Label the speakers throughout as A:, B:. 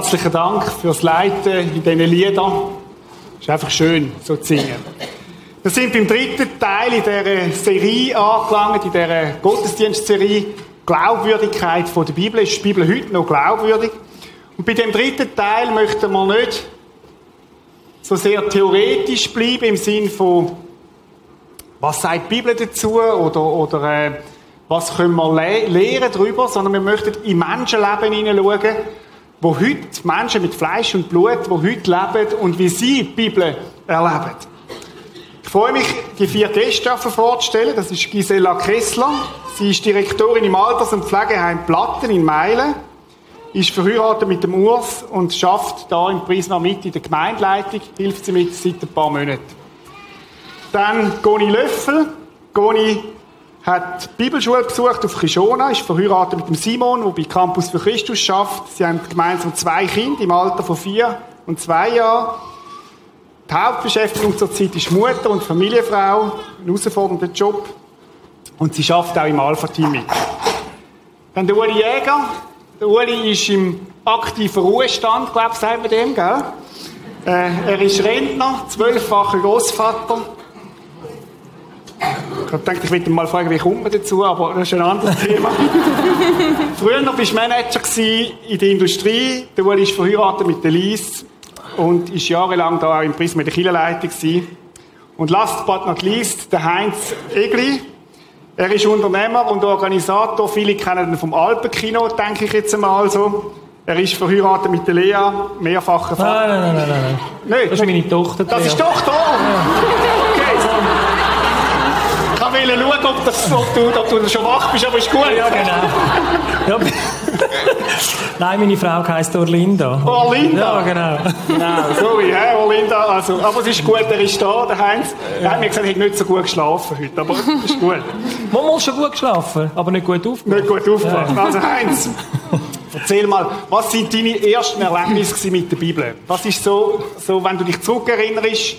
A: Herzlichen Dank fürs Leiten in diesen Liedern. Es ist einfach schön, so zu singen. Wir sind beim dritten Teil in dieser Serie angelangt, in dieser Gottesdienstserie Glaubwürdigkeit von der Bibel. Ist die Bibel heute noch glaubwürdig? Und bei dem dritten Teil möchten wir nicht so sehr theoretisch bleiben im Sinn von, was sagt die Bibel dazu oder, oder äh, was können wir le lernen darüber, sondern wir möchten in Menschenleben hineinschauen, wo heute Menschen mit Fleisch und Blut, wo heute leben und wie sie die Bibel erleben. Ich freue mich, die vier Gäste vorzustellen. Das ist Gisela Kessler. Sie ist Direktorin im Alters- und Pflegeheim Platten in Meilen. Ist verheiratet mit dem Urs und schafft da im Prisma mit in der Gemeindeleitung. Hilft sie mit seit ein paar Monaten. Dann Goni Löffel. Goni hat Bibelschule besucht auf Kishona, ist verheiratet mit dem Simon, der bei Campus für Christus schafft. Sie haben gemeinsam zwei Kinder im Alter von vier und zwei Jahren. Die Hauptbeschäftigung zurzeit ist Mutter und Familienfrau, ein herausfordernder Job. Und sie schafft auch im Alpha-Team mit. Dann der Uli Jäger. Der Uli ist im aktiven Ruhestand, glaube ich, sagt man dem, gell? Äh, er ist Rentner, zwölffacher Großvater, ich habe gedacht, ich würde mal fragen, wie kommt man dazu, aber das ist ein anderes Thema. Früher warst du Manager in der Industrie. Der ist verheiratet mit der Lies und ist jahrelang da auch im Prisma der Kirchenleitung Und last but not least, der Heinz Egli. Er ist Unternehmer und Organisator. Viele kennen ihn vom Alpenkino, denke ich jetzt einmal so. Er ist verheiratet mit der Lea, mehrfacher
B: Vater. Nein, nein, nein, nein. nein. Das ist meine Tochter.
A: Das ist Tochter? Ja. Wollte schauen, ob, das, ob, du, ob du schon wach bist, aber ist gut.
B: Ja, genau. Nein, meine Frau heisst Orlinda.
A: Orlinda?
B: Ja, genau.
A: Genau, sorry, hä, Orlinda. Also, aber es ist gut, er ist da, der Heinz. Er hat mir gesagt, er hat nicht so gut geschlafen heute, aber ist gut.
B: Man muss schon gut geschlafen, aber nicht gut aufgewacht.
A: Nicht gut aufgewacht. Ja. Also Heinz, erzähl mal, was sind deine ersten Erlebnisse mit der Bibel? Was ist so, so wenn du dich zurückerinnerst,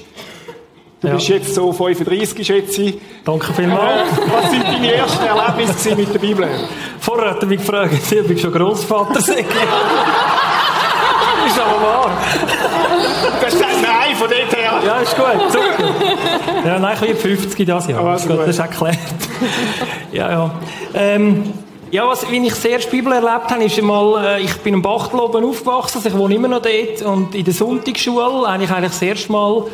A: Du ja. bist jetzt so 35, schätze ich.
B: Danke vielmals.
A: Was sind deine ersten Erlebnisse mit der Bibel?
B: Vorher hat er mich gefragt, ob ich schon Großvater sei. ist aber wahr.
A: Du hast gesagt, nein, von dort her.
B: Ja, ist gut. Super. Ja, nein, ich werde 50 das Jahr. Oh, das, das ist erklärt. ja, ja. Ähm, ja, was, wie ich sehr Bibel erlebt habe, ist einmal, äh, ich bin im Bachtel oben aufgewachsen, also ich wohne immer noch dort, und in der Sonntagsschule, eigentlich eigentlich das erste Mal,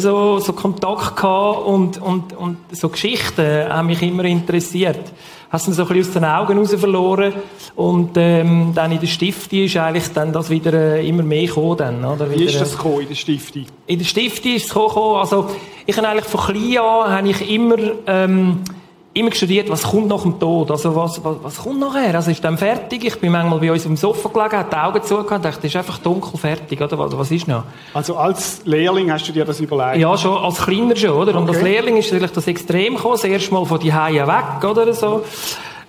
B: so, so Kontakt gehabt und, und, und so Geschichten haben mich immer interessiert. Hast du so ein bisschen aus den Augen raus verloren und ähm, dann in der Stifte ist eigentlich dann das wieder äh, immer mehr gekommen. Dann,
A: oder? Wie ist das gekommen in der Stifte?
B: In der Stifte ist es gekommen, also ich habe eigentlich von klein an habe ich immer ähm, immer studiert, was kommt nach dem Tod, also was, was, was kommt nachher, also ist dann fertig, ich bin manchmal bei uns im Sofa gelegen, habe die Augen zugehört dachte, das ist einfach dunkel fertig, oder was, was ist noch?
A: Also als Lehrling hast du dir das überlegt?
B: Ja, schon, als Kleiner schon, oder? Okay. Und als Lehrling ist natürlich das extrem gekommen, das erste Mal von die Haie weg, oder so.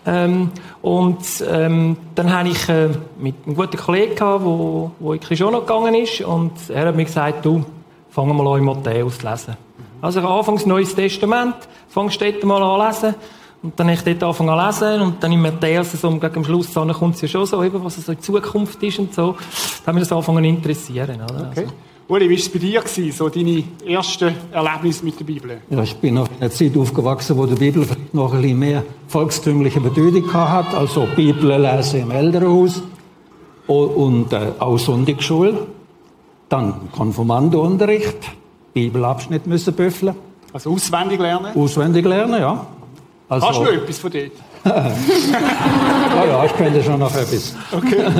B: Ähm, und ähm, dann habe ich äh, mit einem guten Kollegen gehabt, wo, wo in schon noch gegangen ist und er hat mir gesagt, du, fangen wir mal an, Matthäus zu lesen. Also ich anfangs Neues Testament, fangst dort mal an lesen. Und dann habe ich dort angefangen an lesen und dann in Matthäus, so gegen am Schluss dann kommt es ja schon so, eben, was so in Zukunft ist und so. Da haben wir das angefangen zu interessieren. Oder?
A: Okay. Also. Uli, wie war es bei dir, gewesen, so deine ersten Erlebnisse mit der Bibel?
C: Ja, ich bin auf einer Zeit aufgewachsen, wo die Bibel noch ein bisschen mehr volkstümliche Bedeutung hat, also Bibel lesen im Elternhaus und äh, auch Sonntagsschule, dann Konfirmandenunterricht, Bibelabschnitt müssen büffeln.
A: Also auswendig lernen?
C: Auswendig lernen, ja.
A: Also, Hast du etwas von dort?
C: ja, ja, ich könnte schon noch etwas.
A: Okay.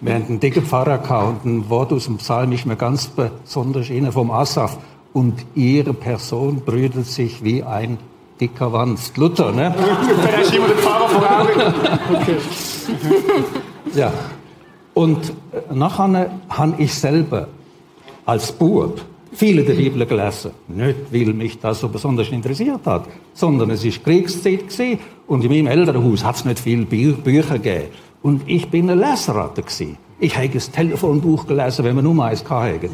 C: Wir haben einen dicken Pfarrer gehabt und ein Wort aus dem Psalm ist mir ganz besonders inne vom Asaf. Und ihre Person brütet sich wie ein dicker Wanst. Luther, ne?
A: Hast du immer den Pfarrer vor. Okay.
C: ja. Und nachher habe ich selber als Bub viele der Bibel gelesen. Nicht, weil mich das so besonders interessiert hat, sondern es ist Kriegszeit gewesen und in meinem Elternhaus hat es nicht viele Bü Bücher gegeben. Und ich bin eine Leseratte gewesen. Ich habe das Telefonbuch gelesen, wenn man nur eins hatte.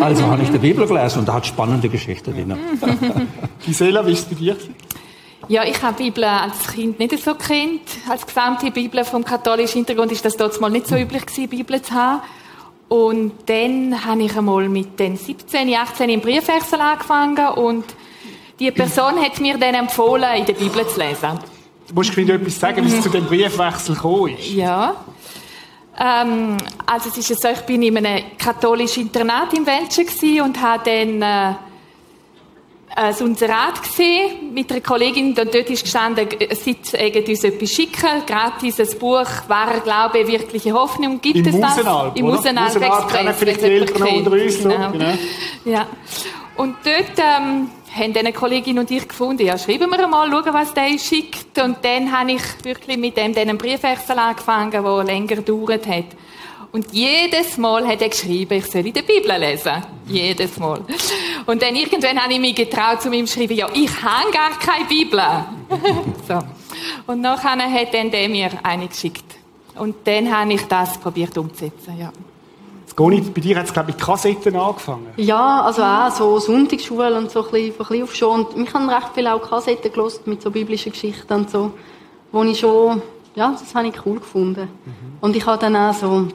C: Also habe ich die Bibel gelesen und da hat spannende Geschichten drin.
A: Gisela, wie ist es bei dir?
D: Ja, ich habe die Bibel als Kind nicht so kennt. Als gesamte Bibel vom katholischen Hintergrund ist das dort mal nicht so üblich gewesen, Bibel zu haben. Und dann habe ich einmal mit den 17, 18 im Briefwechsel angefangen und die Person hat mir dann empfohlen, in der Bibel zu lesen.
A: Du musst mir etwas sagen, wie es zu dem Briefwechsel gekommen ist.
D: Ja. Ähm, also es ist so, ich bin in einem katholischen Internat im Welschen und habe dann äh, ein Unserat gesehen mit einer Kollegin, und dort ist gestanden, sie uns etwas schicken, gratis ein Buch, wahrer Glaube, wirkliche Hoffnung, gibt
A: Im
D: es das?
A: Musenalp,
D: Im? Musenalp
A: Musenalp
D: Express.
A: kennen vielleicht die Eltern unter uns,
D: kennt.
A: genau.
D: Ja. Und dort ähm, haben eine Kollegin und ich gefunden, ja, schreiben wir einmal, schauen, was der schickt. Und dann habe ich wirklich mit dem dann einen Briefwechsel angefangen, der länger gedauert hat. Und jedes Mal hat er geschrieben, ich soll in der Bibel lesen. Jedes Mal. Und dann irgendwann habe ich mich getraut, zu ihm zu schreiben, ja, ich habe gar keine Bibel. so. Und nachher hat dann der mir eine geschickt. Und dann habe ich das probiert umzusetzen, ja.
A: Goni, bei dir hat es, glaube ich, Kassetten angefangen.
E: Ja, also auch so Sonntagsschule und so ein bisschen, auf schon. Und ich habe recht viel auch Kassetten gelost mit so biblischen Geschichten und so, wo ich schon, ja, das habe ich cool gefunden. Und ich habe dann auch so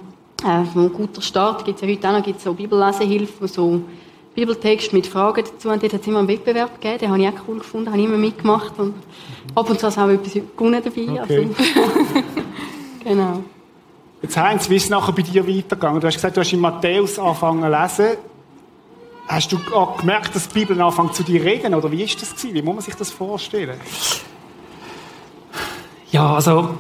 E: ein guter Start, gibt es ja heute auch noch, gibt's so Bibellesehilfen, so Bibeltext mit Fragen dazu. Und dort hat es immer einen Wettbewerb gegeben, den habe ich auch cool gefunden, habe ich immer mitgemacht. Und ab und zu ist auch etwas gewonnen dabei.
A: Okay.
E: Also. genau.
A: Jetzt Heinz, wie ist es nachher bei dir weitergegangen? Du hast gesagt, du hast in Matthäus angefangen zu lesen. Hast du auch gemerkt, dass die Bibel anfängt zu dir reden? Oder wie ist das gewesen? Wie muss man sich das vorstellen?
B: Ja, also,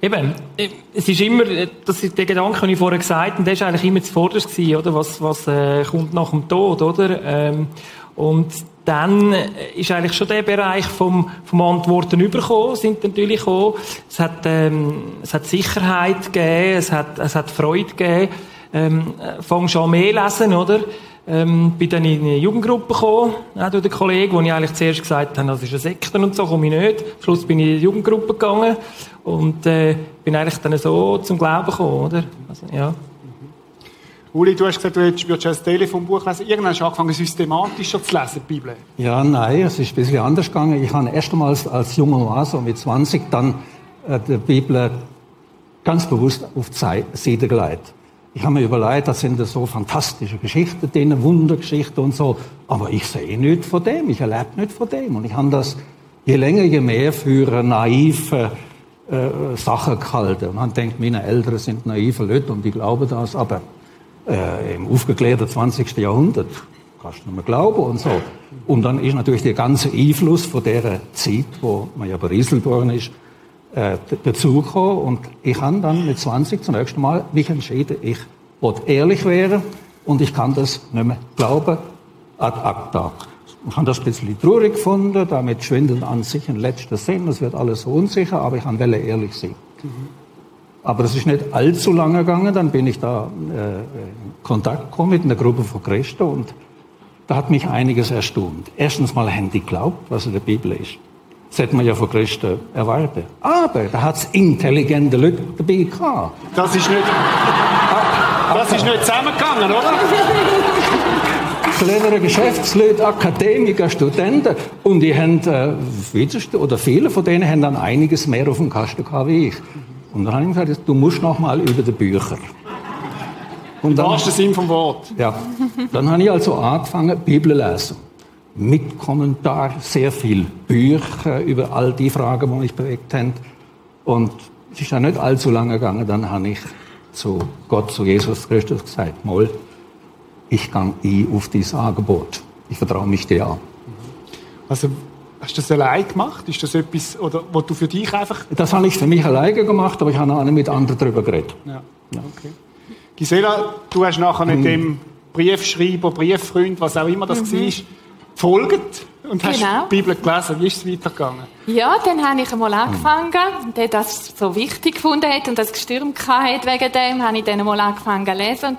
B: eben, äh, es ist immer, äh, das ist der Gedanke, den ich vorher gesagt habe, der ist eigentlich immer zuvorderst gewesen, oder? Was, was äh, kommt nach dem Tod, oder? Ähm, und dann ist eigentlich schon der Bereich vom, vom Antworten überkommen, sind natürlich gekommen. Es hat, ähm, es hat Sicherheit gegeben, es hat, es hat Freude gegeben. Ähm, äh, fang schon an mehr lesen, oder? Ähm, bin dann in eine Jugendgruppe gekommen, auch durch den Kollegen, wo ich eigentlich zuerst gesagt habe, das ist eine Sekte und so, komme ich nicht. Am Schluss bin ich in die Jugendgruppe gegangen und äh, bin eigentlich dann so zum Glauben gekommen, oder? Also, ja.
A: Uli, du hast gesagt, du würdest ein Telefonbuch lesen. Irgendwann hast du angefangen, systematischer zu lesen, die Bibel.
C: Ja, nein, es ist ein bisschen anders gegangen. Ich habe erst einmal als junger Mann, so mit 20, dann äh, die Bibel ganz bewusst auf die Sei- Seite gelegt. Ich habe mir überlegt, das sind so fantastische Geschichten drin, Wundergeschichten und so. Aber ich sehe nicht von dem, ich erlebe nicht von dem. Und ich habe das je länger, je mehr für naive äh, Sache gehalten. Man denkt, meine Eltern sind naive Leute und die glauben das, aber äh, im aufgeklärten 20. Jahrhundert kannst du nicht mehr glauben und so. Und dann ist natürlich der ganze Einfluss von der Zeit, wo man ja berieselt worden ist, äh, dazugekommen. Und ich habe dann mit 20 zum nächsten Mal mich entschieden, ich wollte ehrlich werden und ich kann das nicht mehr glauben ad acta. Ich habe das ein bisschen traurig gefunden, damit schwindet an sich ein letzter Sinn, es wird alles so unsicher, aber ich wollte ehrlich sein. Aber das ist nicht allzu lange gegangen, dann bin ich da äh, in Kontakt gekommen mit einer Gruppe von Christen und da hat mich einiges erstaunt. Erstens mal haben die geglaubt, was in der Bibel ist. Das hätte man ja von Christen erwartet. Aber da hat es intelligente Leute dabei gehabt.
A: Das ist nicht, das ist nicht zusammengegangen, oder?
C: Kleinere Geschäftsleute, Akademiker, Studenten und die haben, äh, oder viele von denen haben dann einiges mehr auf dem Kasten gehabt wie ich. Und dann habe ich gesagt, du musst noch mal über die Bücher. Und
A: Im wahrsten Sinn vom Wort.
C: Ja, dann habe ich also angefangen, Bibel lesen. Mit Kommentar, sehr viel Bücher über all die Fragen, die mich bewegt haben. Und es ist dann nicht allzu lange gegangen, dann habe ich zu Gott, zu Jesus Christus gesagt, Moll, ich gehe ein auf dieses Angebot. Ich vertraue mich dir an.
A: Also, hast du das allein gemacht? Ist das etwas, oder, wo du für dich einfach...
C: Das habe ich für mich alleine gemacht, aber ich habe auch nicht mit anderen darüber geredet.
A: Ja, okay. Gisela, du hast nachher
C: Hm.
A: mit dem Briefschreiber, Brieffreund, was auch immer das war, gefolgt und hast
D: Genau.
A: die Bibel gelesen. Wie ist es weitergegangen?
D: Ja, dann habe ich einmal angefangen, der das so wichtig gefunden hat und das gestürmt hat wegen dem, habe ich dann einmal angefangen zu lesen.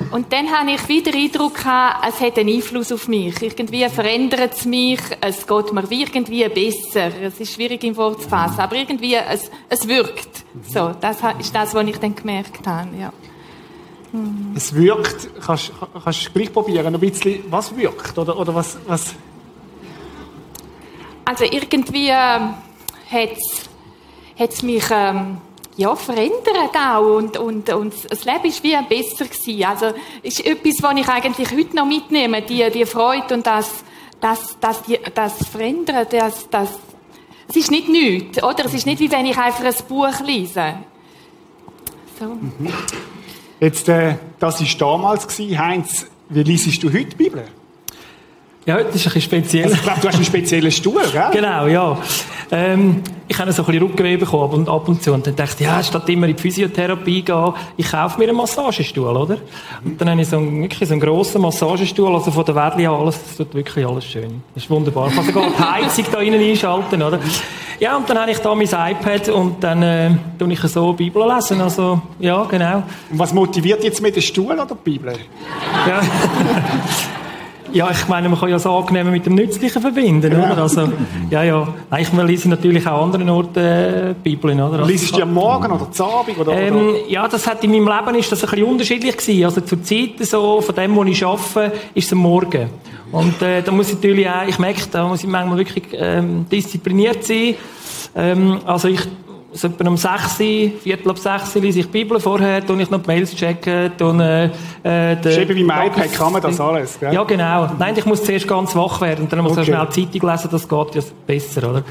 D: Und, und dann habe ich wieder den Eindruck gehabt, es hat einen Einfluss auf mich. Irgendwie verändert es mich, es geht mir wie irgendwie besser. Es ist schwierig im Wort zu fassen, aber irgendwie, es, es wirkt. So, das ist das, was ich dann gemerkt habe, ja.
A: Es wirkt, kannst kannst du gleich probieren, ein bisschen, was wirkt, oder, oder was, was...
D: also irgendwie ähm, hat es mich ähm, ja, verändert auch und, und, und das Leben ist wie besser gewesen. Also ist etwas, was ich eigentlich heute noch mitnehme, die, die Freude und das, das, das, die, das Verändern, das, das, es ist nicht nichts, oder? Es ist nicht, wie wenn ich einfach ein Buch lese.
A: So. Mhm. Jetzt, äh, das war damals, gewesen. Heinz, wie liest du heute die Bibel?
B: Ja, das ist ein bisschen speziell. Also
A: ich glaube, du hast einen speziellen Stuhl, gell?
B: Genau, ja. Ähm, ich habe so ein bisschen Rückenweh bekommen und ab und zu. Und dann dachte ich, ja, statt immer in die Physiotherapie gehen, ich kaufe mir einen Massagestuhl, oder? Und dann habe ich so einen, wirklich so einen grossen Massagestuhl, also von der Werli alles, das tut wirklich alles schön. Das ist wunderbar. Ich kann sogar die Heizung da innen einschalten, oder? Ja, und dann habe ich da mein iPad und dann äh, tue ich so Bibel lesen, also, ja, genau.
A: Und was motiviert jetzt mit dem Stuhl oder der Bibel? Ja.
B: Ja, ich meine, man kann ja das Angenehme mit dem Nützlichen verbinden, oder? Also, ja, ja. Nein, ich lese natürlich auch an anderen Orten äh, Bibeln, oder? Also,
A: Liest du am Morgen oder zu Abend, oder,
B: ähm, Ja, das hat in meinem Leben ist das ein bisschen unterschiedlich gewesen. Also zur Zeit so, von dem, wo ich arbeite, ist es am Morgen. Und äh, da muss ich natürlich auch, ich merke, da muss ich manchmal wirklich ähm, diszipliniert sein. Ähm, also ich so etwa um 6 Viertel ab 6 lese ich die Bibel vorher, tue ich noch die Mails checken, tue,
A: äh, äh, Schreibe wie iPad kann man das alles, gell?
B: Ja, genau. Nein, ich muss zuerst ganz wach werden und dann muss okay. ich schnell Zeitung lesen, das geht ja besser, oder?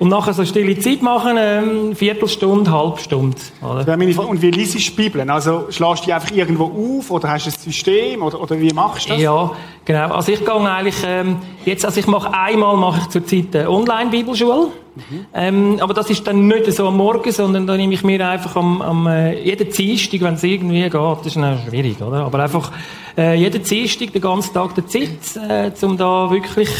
B: Und nachher so stille Zeit machen, ähm, Viertelstunde, Halbstunde, oder?
A: Und wie liest du die Bibel? Also, schlägst du die einfach irgendwo auf oder hast du ein System oder, oder wie machst du das?
B: Ja, genau. Also ich gehe eigentlich, ähm, jetzt, also ich mache einmal, mache ich zurzeit eine Online-Bibelschule. Mhm. Ähm, aber das ist dann nicht so am Morgen, sondern da nehme ich mir einfach am, am äh, jeden Dienstag, wenn es irgendwie geht, das ist dann schwierig, oder? Aber einfach äh, jeden Dienstag den ganzen Tag der Zeit, äh, um da wirklich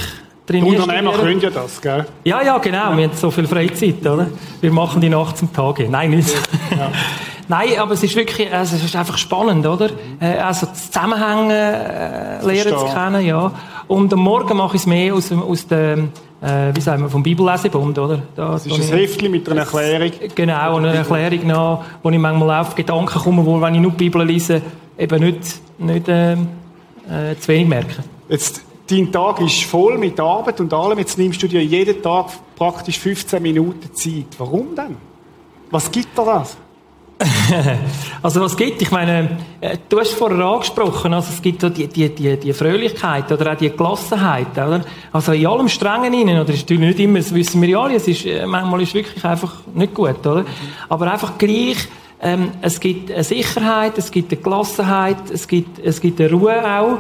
A: trainieren. Die Unternehmer können ja das, gell?
B: Ja, ja, genau. Ja. Wir haben so viel Freizeit, oder? Wir machen die Nacht zum Tage. Nein, nicht. Ja. Nein, aber es ist wirklich, also es ist einfach spannend, oder? Äh, also das Zusammenhängen äh, lernen zu kennen, ja. Und am Morgen mache ich es mehr aus, aus dem äh, wie sagen wir, vom Bibellesebund, oder?
A: Da, das ist ein Heftchen mit einer Erklärung.
B: Genau, eine Erklärung noch, wo ich manchmal auf Gedanken komme, wo, wenn ich nur die Bibel lese, eben nicht, nicht äh, äh, zu wenig merke.
A: Jetzt, dein Tag ist voll mit Arbeit und allem, jetzt nimmst du dir jeden Tag praktisch 15 Minuten Zeit. Warum denn? Was gibt dir das?
B: also was gibt? Ich meine, äh, du hast vorher angesprochen, also es gibt so die, die, die, die Fröhlichkeit oder auch die Gelassenheit, oder? Also in allem Strengen innen, oder? ist natürlich nicht immer, das wissen wir ja alle, es ist, äh, manchmal ist es wirklich einfach nicht gut, oder? Aber einfach gleich, ähm, es gibt eine Sicherheit, es gibt eine Gelassenheit, es gibt, es gibt eine Ruhe auch,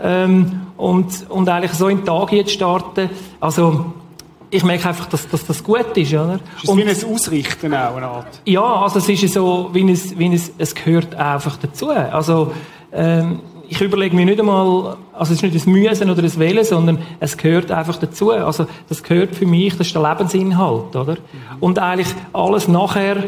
B: ähm, und, und eigentlich so in den Tag jetzt starten, also, ich merke einfach, dass, dass das gut ist, oder?
A: Ist es wie ein Ausrichten auch, eine Art?
B: Ja, also es ist so, wie es, wie es, es gehört einfach dazu. Also, ähm, ich überlege mir nicht einmal, also es ist nicht ein Müssen oder ein Wählen, sondern es gehört einfach dazu. Also, das gehört für mich, das ist der Lebensinhalt, oder? Mhm. Und eigentlich alles nachher,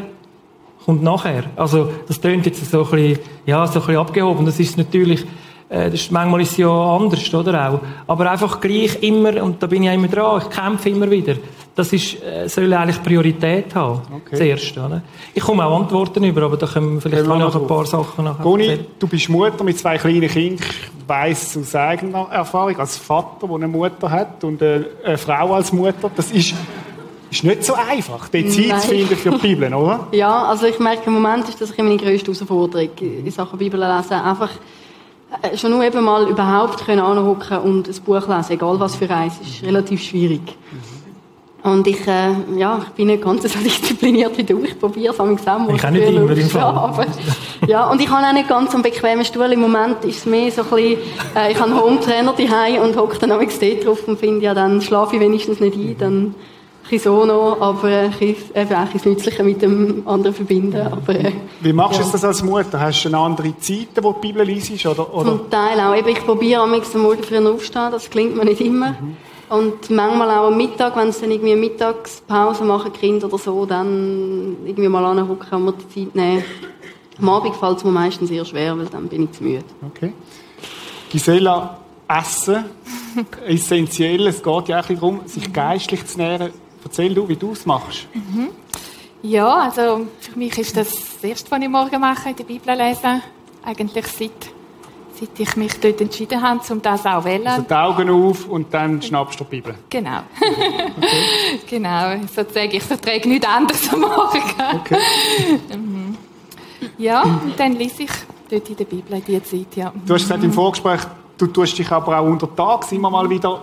B: kommt nachher. Also, das tönt jetzt so ein bisschen, ja, so ein bisschen abgehoben. Das ist natürlich, das ist, manchmal ist es ja anders, oder auch. Aber einfach gleich immer, und da bin ich ja immer dran, ich kämpfe immer wieder. Das ist, äh, soll eigentlich Priorität haben. Okay. Zuerst, oder? Ich komme auch Antworten über, aber da können wir vielleicht noch ein paar Sachen nachher
A: Goni, du bist Mutter mit zwei kleinen Kindern. Ich weiss aus eigener Erfahrung, als Vater, der eine Mutter hat und eine Frau als Mutter, das ist ist nicht so einfach, die Zeit Nein. zu finden für die Bibel, oder?
E: Ja, also ich merke im Moment ist das meine grösste Herausforderung in Sachen Bibel lesen. Einfach äh, schon nur eben mal überhaupt können anhocken und ein Buch lesen, egal was für eins, ist relativ schwierig. Und ich, äh, ja, ich bin nicht ganz so diszipliniert wie du. Ich probiere es am Examen.
B: Ich kann nicht immer im Fall.
E: ja, und ich habe auch nicht ganz einen bequemen Stuhl. Im Moment ist es mehr so ein bisschen, äh, ich habe einen Home-Trainer daheim und hocke dann am dort drauf und finde, ja, dann schlafe ich wenigstens nicht ein, dann so noch, aber ich eben auch das Nützliche mit dem anderen verbinden. Aber, äh,
A: Wie machst du ja. das als Mutter? Hast du eine andere Zeit, wo die Bibel liest? Oder, oder?
E: Zum Teil auch. Eben, ich probiere am nächsten Morgen früh aufstehen, das klingt mir nicht immer. Mhm. Und manchmal auch am Mittag, wenn sie dann irgendwie eine Mittagspause machen, Kinder oder so, dann irgendwie mal anhocken und mir die Zeit nehmen. Am Abend fällt es mir meistens sehr schwer, weil dann bin ich zu müde.
A: Okay. Gisela, Essen, essentiell. Es geht ja auch darum, sich geistlich zu nähren. Erzähl du, wie du es machst. Mhm.
D: Ja, also für mich ist das das Erste, was ich morgen mache, die Bibel lesen. Eigentlich seit, seit ich mich dort entschieden habe, um das auch zu wählen.
A: Also die Augen auf und dann schnappst du die Bibel.
D: Genau. Okay. genau, sozusagen, ich verträge nichts anderes am Morgen. Okay. Mhm. ja, und dann lese ich dort in der Bibel in dieser Zeit, ja.
A: Du hast gesagt im Vorgespräch, du tust dich aber auch unter Tag immer mal wieder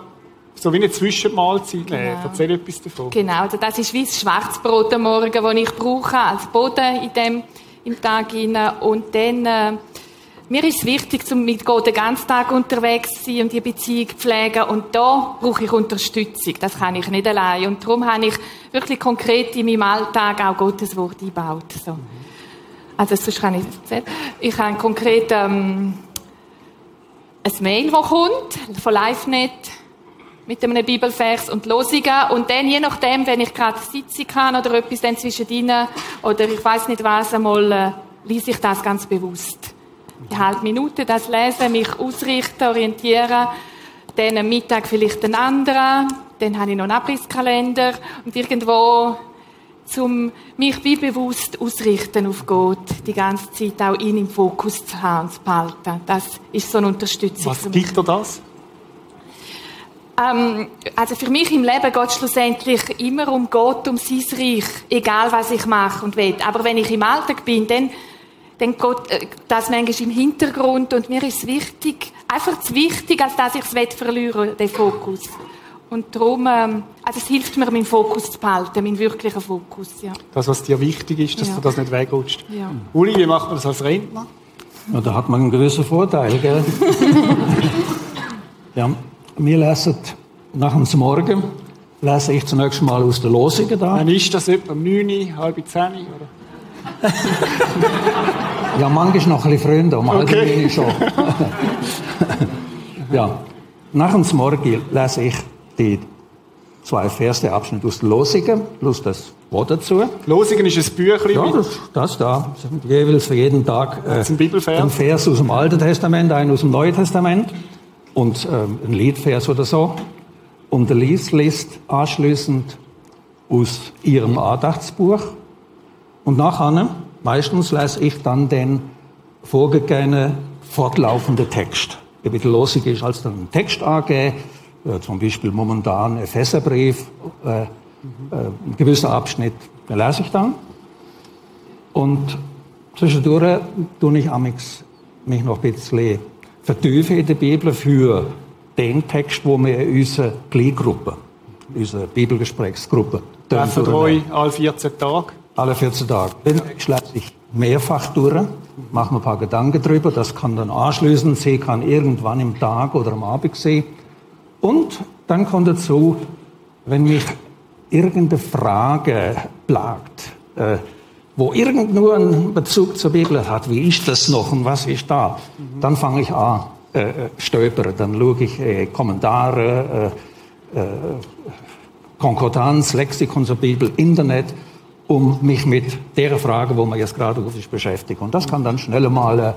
A: so wie eine Zwischenmahlzeit genau. Erzähl etwas davon.
D: Genau, also das ist wie das Schwarzbrot am Morgen, das ich brauche als Boden in dem, im Tag hinein. Und dann, äh, mir ist es wichtig, um mit Gott den ganzen Tag unterwegs zu sein und die Beziehung zu pflegen. Und da brauche ich Unterstützung. Das kann ich nicht allein. Und darum habe ich wirklich konkret in meinem Alltag auch Gottes Wort eingebaut. So. Also, sonst kann ich erzählen. Ich habe konkret ähm, ein Mail, das kommt, von LiveNet, mit einem Bibelvers und Losungen. Und dann, je nachdem, wenn ich gerade sitzen kann oder etwas dann zwischendrin, oder ich weiß nicht was, einmal, äh, lese ich das ganz bewusst. Die halbe Minute das lesen, mich ausrichten, orientieren. Dann am Mittag vielleicht einen anderen. Dann habe ich noch einen Abrisskalender. Und irgendwo, zum mich wie bewusst ausrichten auf Gott, die ganze Zeit auch ihn im Fokus zu haben und zu behalten. Das ist so eine Unterstützung.
A: Was gibt dir das?
D: Ähm, also für mich im Leben geht es schlussendlich immer um Gott, um sein Reich, egal was ich mache und will. Aber wenn ich im Alltag bin, dann, dann geht äh, das manchmal im Hintergrund und mir ist es wichtig, einfach zu wichtig, als dass ich es verlieren den Fokus. Und darum, ähm, also es hilft mir, meinen Fokus zu behalten, meinen wirklichen Fokus, ja.
A: Das, was dir wichtig ist, dass ja. du das nicht wegrutscht. Ja. Uli, wie macht man das als Rentner?
C: Ja, da hat man einen gewissen Vorteil, gell? ja. Wir lesen nach dem Morgen, lese ich zunächst mal aus der Losungen da.
A: Wann ist das etwa? Um 9, halb 10 oder?
C: ja, manchmal noch ein bisschen früher, um okay. halb schon. ja, nach dem Morgen lese ich die zwei erste Abschnitte aus der Losungen, plus das Wort dazu.
A: Losungen ist ein Büchlein.
C: Ja, das, das da. Jeweils für jeden Tag
A: äh, ein Bibelvers.
C: ein Vers aus dem Alten Testament, ein aus dem Neuen Testament und ähm, ein Liedvers oder so. Und der Lies liest anschließend aus ihrem Andachtsbuch. Und nachher, meistens lese ich dann den vorgegebenen fortlaufenden Text. Der bisschen losig ist, als dann ein Text angehen, äh, zum Beispiel momentan Epheserbrief, äh, äh, ein gewisser Abschnitt, den lese ich dann. Und zwischendurch tue ich mich noch ein bisschen vertiefen in der Bibel für den Text, wo wir in unserer Kleingruppe, unserer Bibelgesprächsgruppe,
A: Treffen drei, alle 14 Tage?
C: Alle 14 Tage. Dann schlage ich mehrfach durch, mache mir ein paar Gedanken drüber, das kann dann anschließen, sie kann irgendwann im Tag oder am Abend sehen. Und dann kommt dazu, wenn mich irgendeine Frage plagt, äh, wo irgend nur einen Bezug zur Bibel hat, wie ist das noch und was ist da, mhm. dann fange ich an äh, äh, stöbern, dann schaue ich äh, Kommentare, äh, äh, Konkordanz, Lexikon zur Bibel, Internet, um mich mit der Frage, wo man jetzt gerade ist, beschäftigt. Und das kann dann schnell mal äh,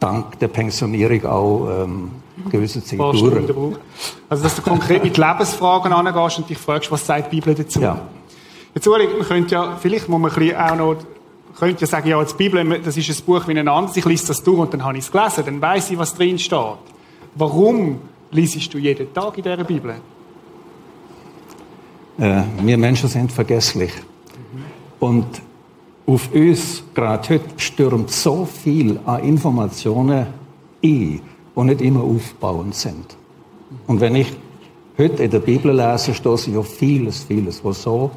C: dank der Pensionierung auch ähm, gewisse Zeit dauern.
A: Also dass du konkret mit Lebensfragen angehst und dich fragst, was sagt die Bibel dazu?
C: Ja.
A: Jetzt, Uli, man könnte ja, vielleicht muss man ein bisschen auch noch, könnte ja sagen, ja, die Bibel, das ist ein Buch wie ein anderes, ich lese das durch und dann habe ich es gelesen, dann weiß ich, was drin steht. Warum liest du jeden Tag in dieser Bibel?
C: Äh, wir Menschen sind vergesslich. Mhm. Und auf uns, gerade heute, stürmt so viel an Informationen ein, die nicht immer aufbauend sind. Und wenn ich heute in der Bibel lese, stoße ich auf vieles, vieles, was so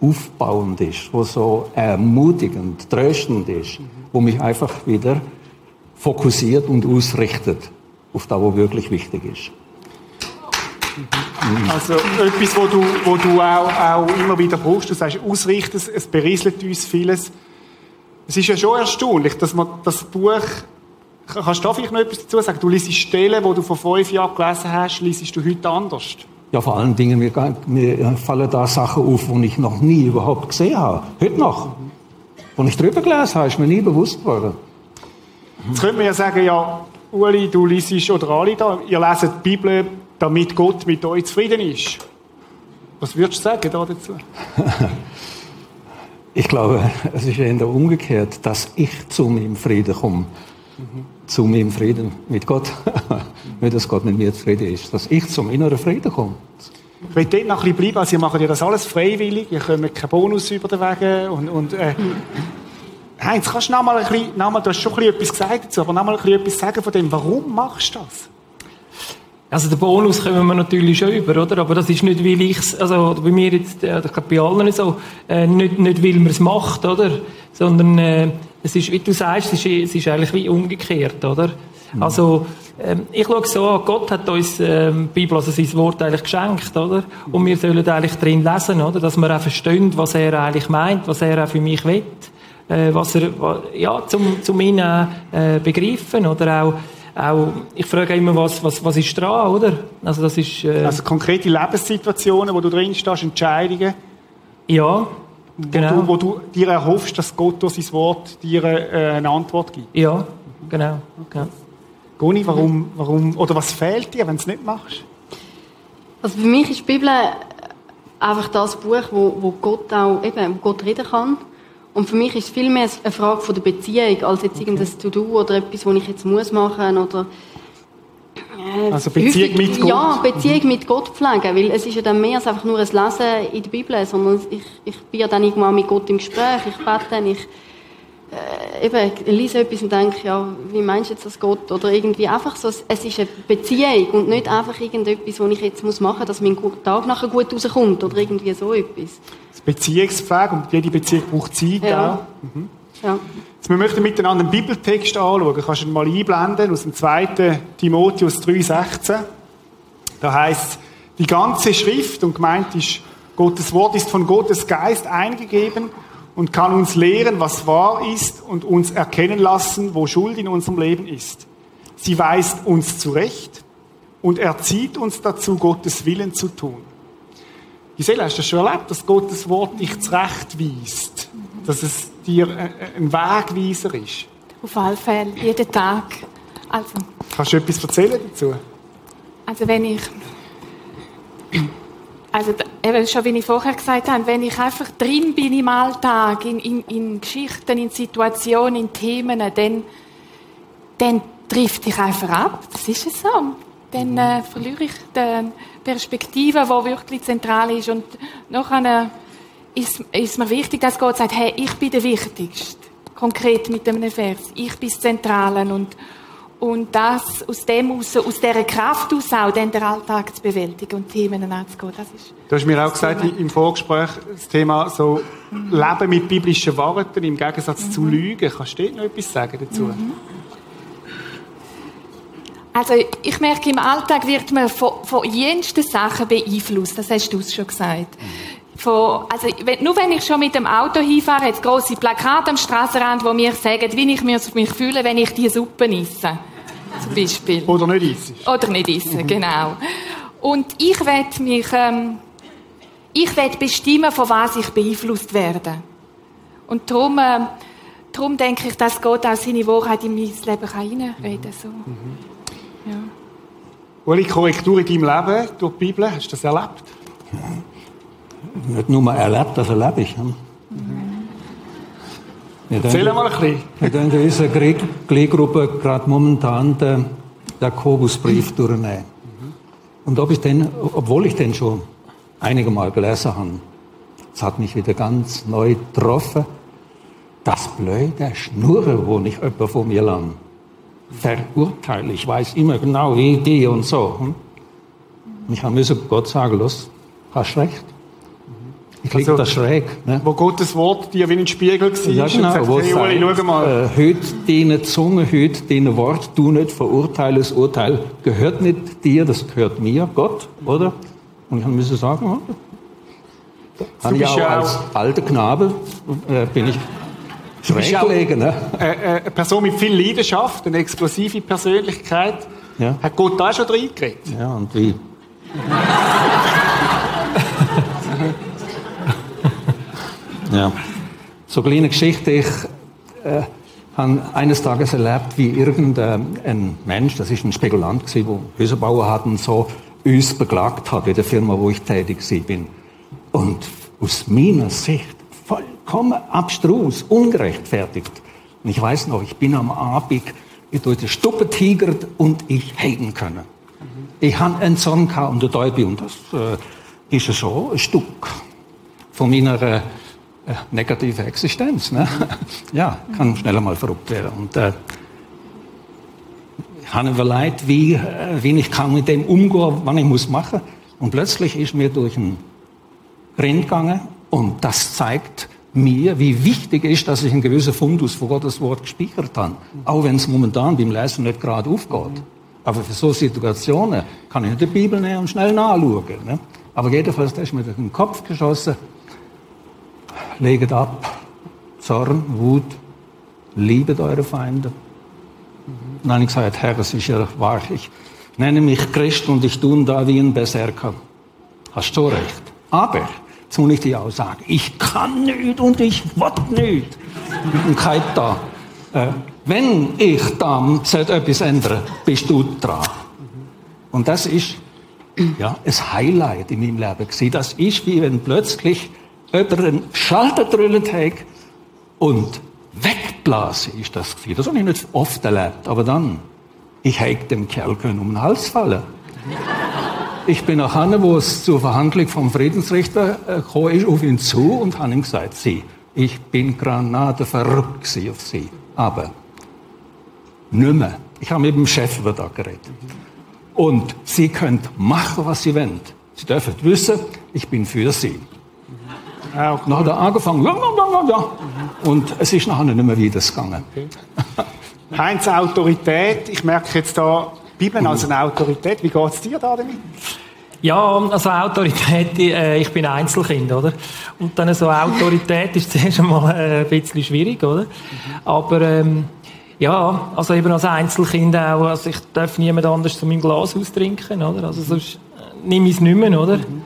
C: aufbauend ist, wo so ermutigend, tröstend ist, wo mich einfach wieder fokussiert und ausrichtet auf das, was wirklich wichtig ist.
A: Also etwas, wo du, wo du auch, auch immer wieder brauchst, du sagst, ausrichten, es berieselt uns vieles. Es ist ja schon erstaunlich, dass man das Buch, kannst du da vielleicht noch etwas dazu sagen? Du liest Stellen, die du vor fünf Jahren gelesen hast, liest du heute anders?
C: Ja, vor allen Dingen, mir, mir fallen da Sachen auf, die ich noch nie überhaupt gesehen habe. Heute noch. Als ich drüber gelesen habe, ist mir nie bewusst geworden.
A: Jetzt könnte man ja sagen, ja, Uli, du liest, oder alle da, ihr leset die Bibel, damit Gott mit euch zufrieden ist. Was würdest du sagen da dazu?
C: ich glaube, es ist eher umgekehrt, dass ich zu meinem Frieden komme. Mhm. zu meinem Frieden mit Gott. nicht, dass Gott mit mir zufrieden ist, dass ich zum inneren Frieden komme.
A: Ich will dort noch ein bisschen bleiben. Also, ihr macht ja das alles freiwillig. Ihr kommt keinen Bonus über den Weg. Und, und, äh, Heinz, kannst du noch mal ein bisschen, noch mal, du hast schon ein bisschen etwas gesagt dazu, aber noch mal ein bisschen etwas sagen von dem, warum machst du das?
B: Also den Bonus kommen wir natürlich schon über, oder? Aber das ist nicht, weil ich also bei mir jetzt, äh, ich glaube bei allen so, äh, nicht, nicht weil man es macht, oder? Sondern äh, es ist, wie du sagst, es ist, es ist eigentlich wie umgekehrt, oder? Mhm. Also ähm, ich schaue so an, Gott hat uns ähm, die Bibel, also sein Wort eigentlich geschenkt, oder? Und wir sollen eigentlich drin lesen, oder? Dass wir auch verstehen, was er eigentlich meint, was er auch für mich will, äh, was er, ja, zum, zum ihn äh, begreifen, oder auch auch, ich frage immer, was, was, was ist dran, oder?
A: Also, das ist, äh also konkrete Lebenssituationen, wo du drin stehst, Entscheidungen.
B: Ja,
A: genau. Wo du, wo du dir erhoffst, dass Gott durch sein Wort dir äh, eine Antwort gibt.
B: Ja, genau.
A: Okay. Goni, warum, warum, oder was fehlt dir, wenn du es nicht machst?
E: Also für mich ist die Bibel einfach das Buch, wo, wo Gott auch, eben, wo Gott reden kann und für mich ist es viel mehr eine Frage von der Beziehung, als jetzt okay. irgendein To-Do oder etwas, das ich jetzt muss machen oder
A: äh, also Beziehung häufig, mit Gott?
E: Ja, Beziehung mhm. mit Gott pflegen, weil es ist ja dann mehr als einfach nur ein Lesen in der Bibel, sondern ich, ich bin ja dann irgendwann mit Gott im Gespräch, ich bete dann, ich äh, eben, ich lese etwas und denke, ja, wie meinst du jetzt das Gott? Oder irgendwie einfach so, es ist eine Beziehung und nicht einfach irgendetwas, was ich jetzt muss machen muss, dass mein Tag nachher gut rauskommt oder irgendwie so etwas.
A: Das Beziehungspflege und jede Beziehung braucht Zeit ja. Mhm. Ja. Jetzt, wir möchten miteinander einen Bibeltext anschauen. Kannst du ihn mal einblenden aus dem 2. Timotheus 3,16. Da heißt die ganze Schrift und gemeint ist, Gottes Wort ist von Gottes Geist eingegeben und kann uns lehren, was wahr ist und uns erkennen lassen, wo Schuld in unserem Leben ist. Sie weist uns zurecht und erzieht uns dazu, Gottes Willen zu tun. Gisela, hast du das schon erlebt, dass Gottes Wort dich zurechtweist? Dass es dir ein Wegweiser ist?
D: Auf alle Fälle, jeden Tag.
A: Also. Kannst du etwas erzählen dazu?
D: Also wenn ich also eben schon, wie ich vorher gesagt habe, wenn ich einfach drin bin im Alltag, in, in, in Geschichten, in Situationen, in Themen, dann, dann trifft ich einfach ab. Das ist es so. Dann äh, verliere ich die Perspektive, die wirklich zentral ist. Und nachher ist, ist mir wichtig, dass Gott sagt, hey, ich bin der Wichtigste. Konkret mit einem Vers. Ich bin das Zentrale und, und das aus dem aus, aus dieser Kraft aus auch dann den Alltag zu bewältigen und Themen anzugehen. Das ist
A: du hast mir auch gesagt im Vorgespräch das Thema so Leben mit biblischen Worten im Gegensatz mhm. zu Lügen. Kannst du noch etwas sagen dazu? Mhm.
D: Also ich merke, im Alltag wird man von, von jensten Sachen beeinflusst. Das hast du schon gesagt. Von, also, nur wenn ich schon mit dem Auto hinfahre, hat es grosse Plakate am Straßenrand, die mir sagen, wie ich mich fühle, wenn ich die Suppe esse. Zum Beispiel.
A: Oder nicht essen.
D: Oder nicht essen, mhm. genau. Und ich werde mich, ähm, ich werde bestimmen, von was ich beeinflusst werde. Und darum, äh, darum denke ich, dass Gott auch seine Wahrheit in mein Leben hineinreden kann. So. Mhm.
A: Ja. Uli, Korrektur in deinem Leben durch die Bibel, hast du das erlebt?
C: Nicht nur erlebt, das erlebe ich. Mhm.
A: Erzähl mal ein bisschen.
C: Ich denke, in dieser Kleingruppe gerade momentan den Jakobusbrief durchnehmen. Und ob ich den, obwohl ich den schon einige Mal gelesen habe, es hat mich wieder ganz neu getroffen. Das blöde Schnurren, wo nicht jemand von mir lang verurteile. Ich weiß immer genau, wie die und so. Hm? Ich habe müssen Gott sagen, los, hast recht. Ich liege also, da schräg.
A: Ne? Wo Gottes Wort dir wie ein Spiegel war.
C: Ja, genau. Sagt, wo hey, Uli, schau mal. Äh, heute deine Zunge, heute deine Wort, du nicht verurteile, das Urteil gehört nicht dir, das gehört mir, Gott, oder? Und ich muss sagen, oder? Habe ich auch, ja als alter Knabe äh, bin ich schräg gelegen. Ne?
A: Äh, äh, eine Person mit viel Leidenschaft, eine explosive Persönlichkeit. Ja. Hat Gott da schon reingeredet?
C: Ja, und wie? Ja. So eine kleine Geschichte. Ich äh, habe eines Tages erlebt, wie irgendein Mensch, das ist ein Spekulant gewesen, der Häuserbauer hat und so, uns beklagt hat in der Firma, wo ich tätig bin. Und aus meiner Sicht vollkommen abstrus, ungerechtfertigt. Und ich weiß noch, ich bin am Abend ich durch die Stube tigert und ich heben können. Ich habe einen Zorn gehabt und der Teufel und das äh, ist so ein Stück von meiner negativen Existenz. Ne? ja, kann schneller mal verrückt werden. Und äh, ich habe überlegt, wie, äh, wie ich kann mit dem umgehen, was ich muss machen. Und plötzlich ist mir durch ein Renn gegangen und das zeigt mir, wie wichtig ist, dass ich einen gewissen Fundus von Gottes Wort gespeichert habe. Auch wenn es momentan beim Lesen nicht gerade aufgeht. Aber für so Situationen kann ich nicht die Bibel nehmen und schnell nachschauen. Ne? Aber jedenfalls, das ist mir durch den Kopf geschossen. Legt ab. Zorn, Wut, liebet eure Feinde. Und dann habe ich gesagt, Herr, es ist ja wahr, ich nenne mich Christ und ich tue da wie ein Berserker. Hast du recht. Aber Jetzt muss ich dir auch sagen, ich kann nicht und ich will nicht. Und kein da. Äh, wenn ich dann etwas ändern bist du dran. Und das ist ja, ein Highlight in meinem Leben. Das ist wie wenn plötzlich jemand einen Schalter drüllt hat und wegblasen ist das gewesen. Das habe ich nicht oft erlebt. Aber dann, ich hätte dem Kerl können um den Hals fallen. Ich bin nach Hanne, wo es zur Verhandlung vom Friedensrichter äh, gekommen ist, auf ihn zu und habe ihm gesagt, Sie, ich bin Granate verrückt auf Sie. Aber nimmer. Ich habe mit dem Chef über da geredet. Und Sie können machen, was Sie wollen. Sie dürfen wissen, ich bin für Sie. Okay. Dann hat er angefangen, ja, ja, ja, Und es ist nachher nicht mehr wieder gegangen. Okay.
A: Heinz Autorität, ich merke jetzt da, Bibel als eine Autorität. Wie geht es dir da damit?
B: Ja, also Autorität, äh, ich bin Einzelkind, oder? Und dann so Autorität ist zuerst einmal äh, ein bisschen schwierig, oder? Aber ähm, ja, also eben als Einzelkind auch, also ich darf niemand anders zu meinem Glas austrinken, oder? Also sonst äh, nehme ich es nicht mehr, oder? Mhm.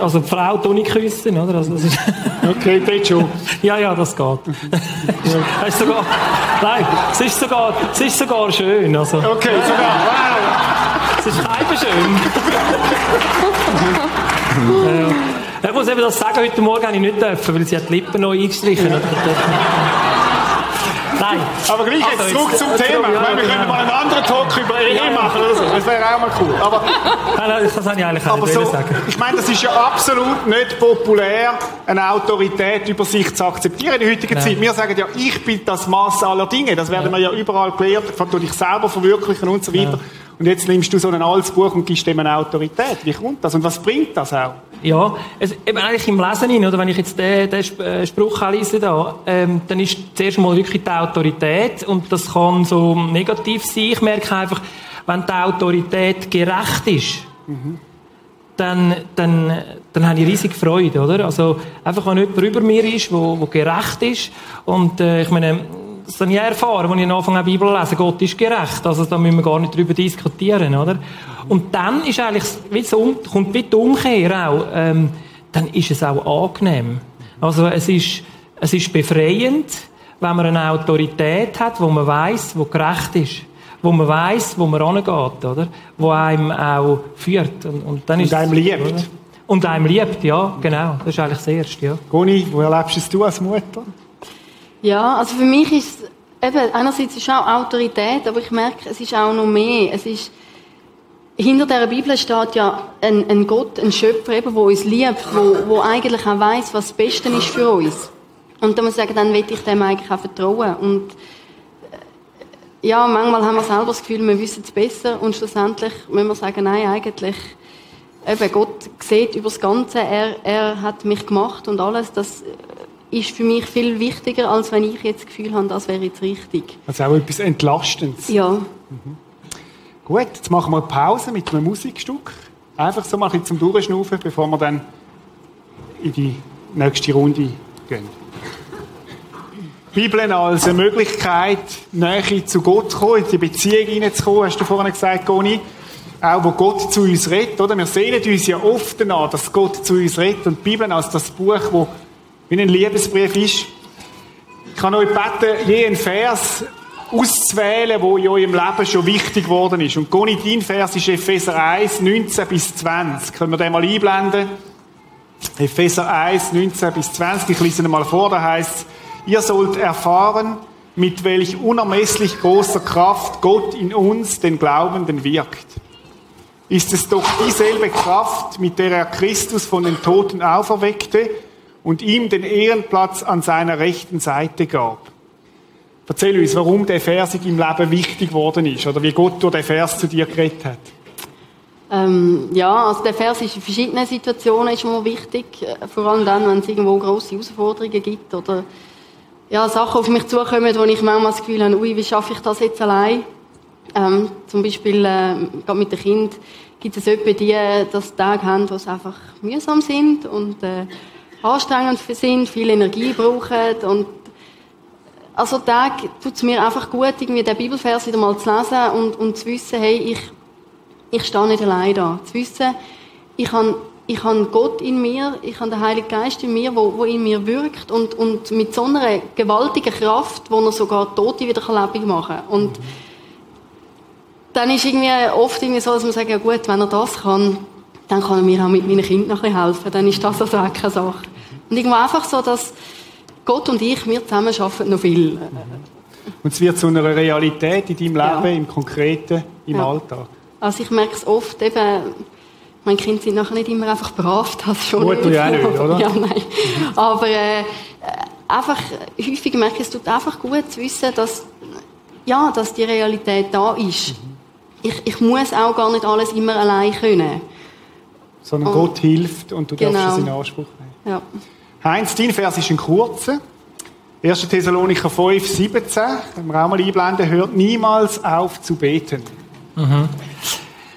B: Also die Frau tue ich küssen, oder? Also, das ist
A: okay, geht schon.
B: ja, ja, das geht. das ist sogar, nein, es ist sogar, es ist sogar schön. Also.
A: Okay, sogar, wow.
B: Es ist halb schön. äh, ich muss eben das sagen, heute Morgen habe ich nicht dürfen, weil sie hat die Lippen noch eingestrichen hat.
A: Nein. Aber gleich jetzt also, zurück zum äh, Thema. Ja, meine, wir können mal einen anderen Talk über Ehe ja, machen oder so. Das wäre auch mal cool. Aber,
B: nein, das habe ich eigentlich
A: aber so, sagen. Ich meine, das ist ja absolut nicht populär, eine Autorität über sich zu akzeptieren in der heutigen nein. Zeit. Wir sagen ja, ich bin das Maß aller Dinge. Das werden wir ja überall gelehrt. Du dich selber verwirklichen und so weiter. Und jetzt nimmst du so ein altes Buch und gibst dem eine Autorität. Wie kommt das? Und was bringt das auch?
B: Ja, es, eben eigentlich im Lesen hin, oder wenn ich jetzt den, den äh, Spruch lese da, ähm, dann ist zuerst mal wirklich die Autorität und das kann so negativ sein. Ich merke einfach, wenn die Autorität gerecht ist, mhm. dann, dann, dann habe ich riesig Freude, oder? Also einfach, wenn jemand über mir ist, wo, wo gerecht ist und äh, ich meine, das habe ich erfahren, als ich angefangen habe, Bibel lesen. Gott ist gerecht. Also, da müssen wir gar nicht drüber diskutieren, oder? Und dann ist eigentlich, wie so, kommt wie die Umkehr auch, ähm, dann ist es auch angenehm. Also, es ist, es ist befreiend, wenn man eine Autorität hat, wo man weiß, wo gerecht ist. Wo man weiß, wo man angeht, oder? Wo einem auch führt. Und, und dann
A: ist und einem liebt. Oder?
B: Und einem liebt, ja, genau. Das ist eigentlich das Erste, ja.
A: Goni, wo erlebst es du als Mutter?
E: Ja, also für mich ist eben, einerseits ist auch Autorität, aber ich merke, es ist auch noch mehr. Es ist, hinter der Bibel steht ja ein, ein Gott, ein Schöpfer, eben, der uns liebt, wo, wo eigentlich auch weiß, was das Beste ist für uns. Und da muss ich sagen, dann will ich dem eigentlich auch vertrauen. Und äh, ja, manchmal haben wir selber das Gefühl, wir wissen es besser und schlussendlich müssen wir sagen, nein, eigentlich, eben, Gott sieht über das Ganze, er, er hat mich gemacht und alles, das ist für mich viel wichtiger, als wenn ich jetzt das Gefühl habe, das wäre jetzt richtig.
A: Also auch etwas Entlastendes.
E: Ja. Mhm.
A: Gut, jetzt machen wir Pause mit einem Musikstück. Einfach so mal ein zum Durchschnaufen, bevor wir dann in die nächste Runde gehen. Bibel als eine Möglichkeit, näher zu Gott zu kommen, in die Beziehung hineinzukommen, hast du vorhin gesagt, Goni. Auch wo Gott zu uns redet, oder? Wir sehnen uns ja oft danach, dass Gott zu uns redet. Und die Bibel als das Buch, wo wie ein Liebesbrief ist. Ich kann euch beten, je einen Vers auszuwählen, wo in eurem Leben schon wichtig geworden ist. Und Goni, dein Vers ist Epheser 1, 19 bis 20. Können wir den mal einblenden? Epheser 1, 19 bis 20. Ich lese ihn mal vor, da heißt ihr sollt erfahren, mit welch unermesslich großer Kraft Gott in uns, den Glaubenden, wirkt. Ist es doch dieselbe Kraft, mit der er Christus von den Toten auferweckte und ihm den Ehrenplatz an seiner rechten Seite gab. Erzähl uns, warum der Vers in deinem Leben wichtig geworden ist oder wie Gott durch den Vers zu dir geredet hat.
E: Ähm, ja, also der Vers ist in verschiedenen Situationen ist mir wichtig, äh, vor allem dann, wenn es irgendwo große Herausforderungen gibt oder ja, Sachen auf mich zukommen, wo ich manchmal das Gefühl habe, ui, wie schaffe ich das jetzt allein? Ähm, zum Beispiel äh, gerade mit dem Kind gibt es etwa die, dass Tage haben, wo es einfach mühsam sind und äh, anstrengend sind, viel Energie brauchen und also Tag tut es mir einfach gut, irgendwie den Bibelvers wieder mal zu lesen und, und zu wissen, hey, ich, ich stehe nicht allein da. Zu wissen, ich habe ich habe Gott in mir, ich habe den Heiligen Geist in mir, wo, wo in mir wirkt und, und mit so einer gewaltigen Kraft, wo er sogar Tote wieder lebendig machen kann. Und dann ist irgendwie oft irgendwie so, dass man sagt, ja gut, wenn er das kann, dann kann er mir auch mit meinen Kindern helfen. Dann ist das also auch keine Sache. Und irgendwo einfach so, dass Gott und ich, wir zusammen arbeiten noch viel.
A: Und es wird zu einer Realität in deinem Leben, ja. im Konkreten, im ja. Alltag.
E: Also ich merke es oft eben, meine Kinder sind nachher nicht immer einfach brav, das schon
A: Mutter ja nicht, oder?
E: Ja, nein. Mhm. Aber äh, einfach, häufig merke ich, es tut einfach gut zu wissen, dass, ja, dass die Realität da ist. Mhm. Ich, ich muss auch gar nicht alles immer allein können.
A: Sondern und, Gott hilft und du genau. darfst es in Anspruch nehmen. Ja. Heinz, dein Vers ist ein kurzer. 1. Thessalonicher 5, 17, wenn wir auch mal einblenden, hört niemals auf zu beten.
B: Mhm.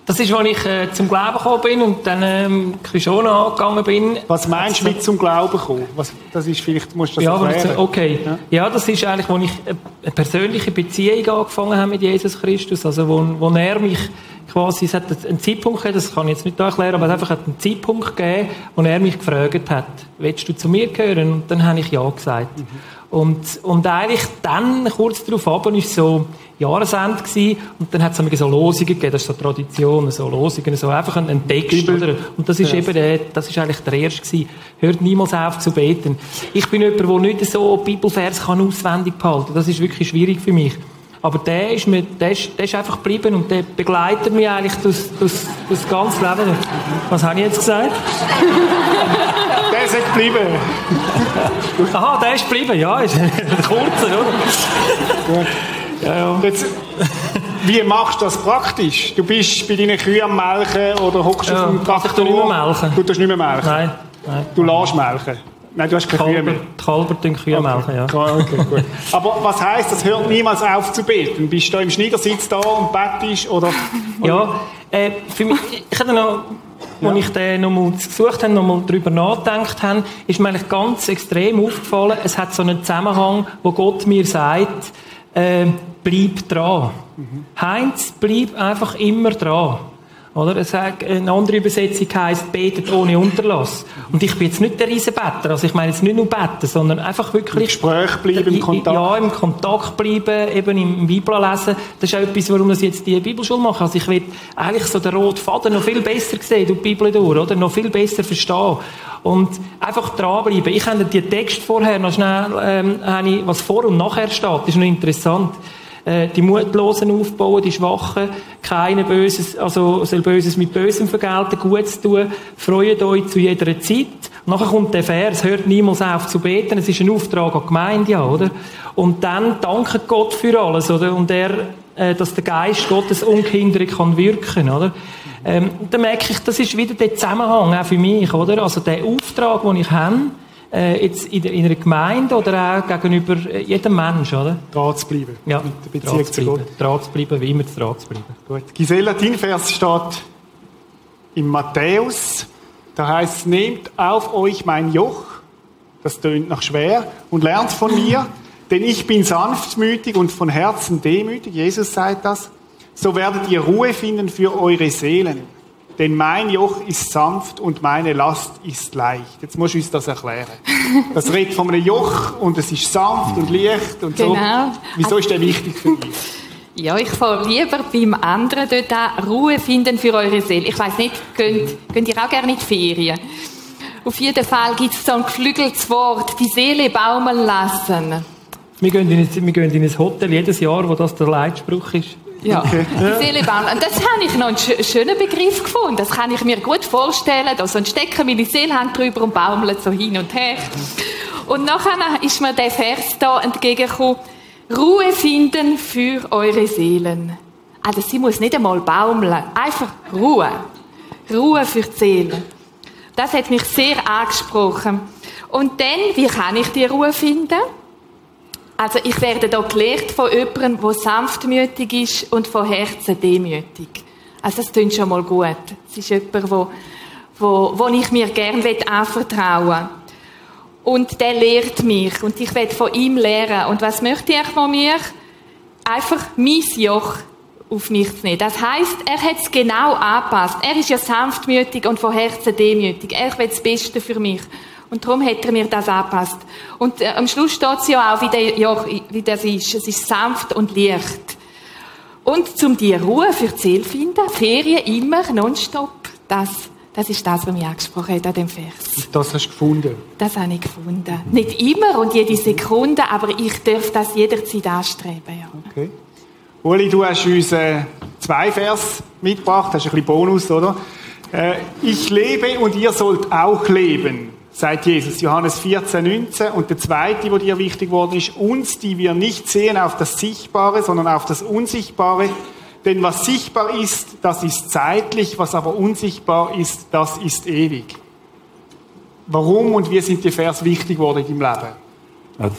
B: Das ist, als ich äh, zum Glauben gekommen bin und dann ähm, Krishona angegangen bin.
A: Was meinst du mit zum Glauben kommen? Was, das ist vielleicht, musst du das
B: ja,
A: erklären.
B: okay. Ja? ja, das ist eigentlich, als ich eine persönliche Beziehung angefangen habe mit Jesus Christus, also wo, wo er mich quasi, es hat einen Zeitpunkt gegeben, das kann ich jetzt nicht erklären, aber es hat einfach einen Zeitpunkt gegeben, wo er mich gefragt hat, willst du zu mir gehören? Und dann habe ich ja gesagt. Mhm. Und, und eigentlich dann, kurz darauf ab, war so Jahresende gewesen, und dann hat es so Losungen gegeben, das ist so Tradition, so Losungen, so einfach ein, ein Text, oder? Und das ist eben der, das ist eigentlich der erste gewesen. Hört niemals auf zu beten. Ich bin jemand, der nicht so Bibelvers kann auswendig behalten. Das ist wirklich schwierig für mich. Aber der ist, mir, der, ist, der ist einfach geblieben und der begleitet mich eigentlich durch, durch das ganze Leben. Was habe ich jetzt gesagt?
A: der ist geblieben.
B: Aha, der ist geblieben, ja. Ist ein kurzer, oder?
A: Ja, ja. Jetzt, wie machst du das praktisch? Du bist bei deinen Kühen am Melken oder hockst ja,
B: auf dem Traktor? Ich nicht mehr melken.
A: Du tust nicht mehr melken?
B: Nein. nein.
A: Du lässt melken? Nein, du hast keine Kühe mehr.
B: Die Kälber tun Kühe okay. melken, ja.
A: Okay, gut. Aber was heisst, das hört niemals auf zu beten? Bist du im Schneidersitz da und bettest oder?
B: Ja, äh, für mich, ich hätte noch ja. als ich den nochmal gesucht habe, nochmal darüber nachgedacht habe, ist mir eigentlich ganz extrem aufgefallen, es hat so einen Zusammenhang, wo Gott mir sagt, äh, bleib dran. Mhm. Heinz, bleib einfach immer dran. Oder? Eine andere Übersetzung heisst, betet ohne Unterlass. Und ich bin jetzt nicht der Riesenbetter. Also ich meine jetzt nicht nur beten, sondern einfach wirklich... Im
A: Gespräch bleiben, im Kontakt.
B: Ja, im Kontakt bleiben, eben im Bibel lesen. Das ist auch etwas, warum ich jetzt die Bibelschule mache. Also ich will eigentlich so den roten Faden noch viel besser sehen durch die Bibel durch, oder? Noch viel besser verstehen. Und einfach dranbleiben. Ich habe den Text vorher noch schnell, ähm, was vor und nachher steht, das ist noch interessant. Äh, die Mutlosen aufbauen, die Schwachen, keine Böses, also soll Böses mit Bösem vergelten, Gutes tun, freut euch zu jeder Zeit. Nachher kommt der Vers, hört niemals auf zu beten, es ist ein Auftrag an die Gemeinde, ja, oder? Und dann danket Gott für alles, oder? Und er, äh, dass der Geist Gottes ungehindert kann wirken, oder? Ähm, dann merke ich, das ist wieder der Zusammenhang auch für mich, oder? Also der Auftrag, den ich habe, äh, jetzt in, der, in einer Gemeinde oder auch gegenüber äh, jedem Menschen, oder?
A: Dran zu bleiben.
B: Ja, mit der zu bleiben. Dran zu bleiben, wie immer dran zu bleiben.
A: Gut. Gisela, dein Vers steht in Matthäus. Da heißt es, nehmt auf euch mein Joch, das tönt nach schwer, und lernt von mir, denn ich bin sanftmütig und von Herzen demütig, Jesus sagt das, so werdet ihr Ruhe finden für eure Seelen denn mein Joch ist sanft und meine Last ist leicht. Jetzt musst du uns das erklären. Das redet von einem Joch und es ist sanft und leicht und
D: genau. so.
A: Wieso ist der wichtig für dich?
D: Ja, ich fahre lieber beim anderen dort auch Ruhe finden für eure Seele. Ich weiß nicht, könnt, könnt ihr auch gerne in die Ferien? Auf jeden Fall gibt es so ein geflügeltes Wort, die Seele baumeln lassen.
B: Wir gehen, in ein, wir gehen in ein Hotel jedes Jahr, wo das der Leitspruch ist.
D: Ja, okay. Seele baumeln. Das habe ich noch einen schönen Begriff gefunden. Das kann ich mir gut vorstellen. Da so ein Stecken meine Seelhand drüber und baumelt so hin und her. Und nachher ist mir der Vers da entgegengekommen. Ruhe finden für eure Seelen. Also sie muss nicht einmal baumeln. Einfach Ruhe. Ruhe für die Seele. Das hat mich sehr angesprochen. Und dann, wie kann ich die Ruhe finden? Also ich werde da gelehrt von jemandem, der sanftmütig ist und von Herzen demütig. Also das klingt schon mal gut. Es ist jemand, wo, wo, wo ich mir gerne anvertrauen will. Und der lehrt mich und ich werde von ihm lernen. Und was möchte ich von mir? Einfach mein Joch auf mich zu nehmen. Das heißt, er hat es genau angepasst. Er ist ja sanftmütig und von Herzen demütig. Er will das Beste für mich. Und darum hat er mir das angepasst. Und äh, am Schluss steht es ja auch, wie, der, ja, wie das ist. Es ist sanft und leicht. Und zum die Ruhe für Seele finden, Ferien immer, nonstop, das, das ist das, was mich angesprochen hat an dem Vers.
A: Das hast du gefunden?
D: Das habe ich gefunden. Nicht immer und jede Sekunde, aber ich darf das jederzeit anstreben. Ja.
A: Okay. Uli, du hast uns äh, zwei Vers mitgebracht, das ist ein bisschen Bonus, oder? Äh, ich lebe und ihr sollt auch leben sagt Jesus, Johannes 14, 19. Und der zweite, wo dir wichtig geworden ist, uns, die wir nicht sehen auf das Sichtbare, sondern auf das Unsichtbare. Denn was sichtbar ist, das ist zeitlich, was aber unsichtbar ist, das ist ewig. Warum und wie sind die Vers wichtig geworden deinem Leben?
C: Also,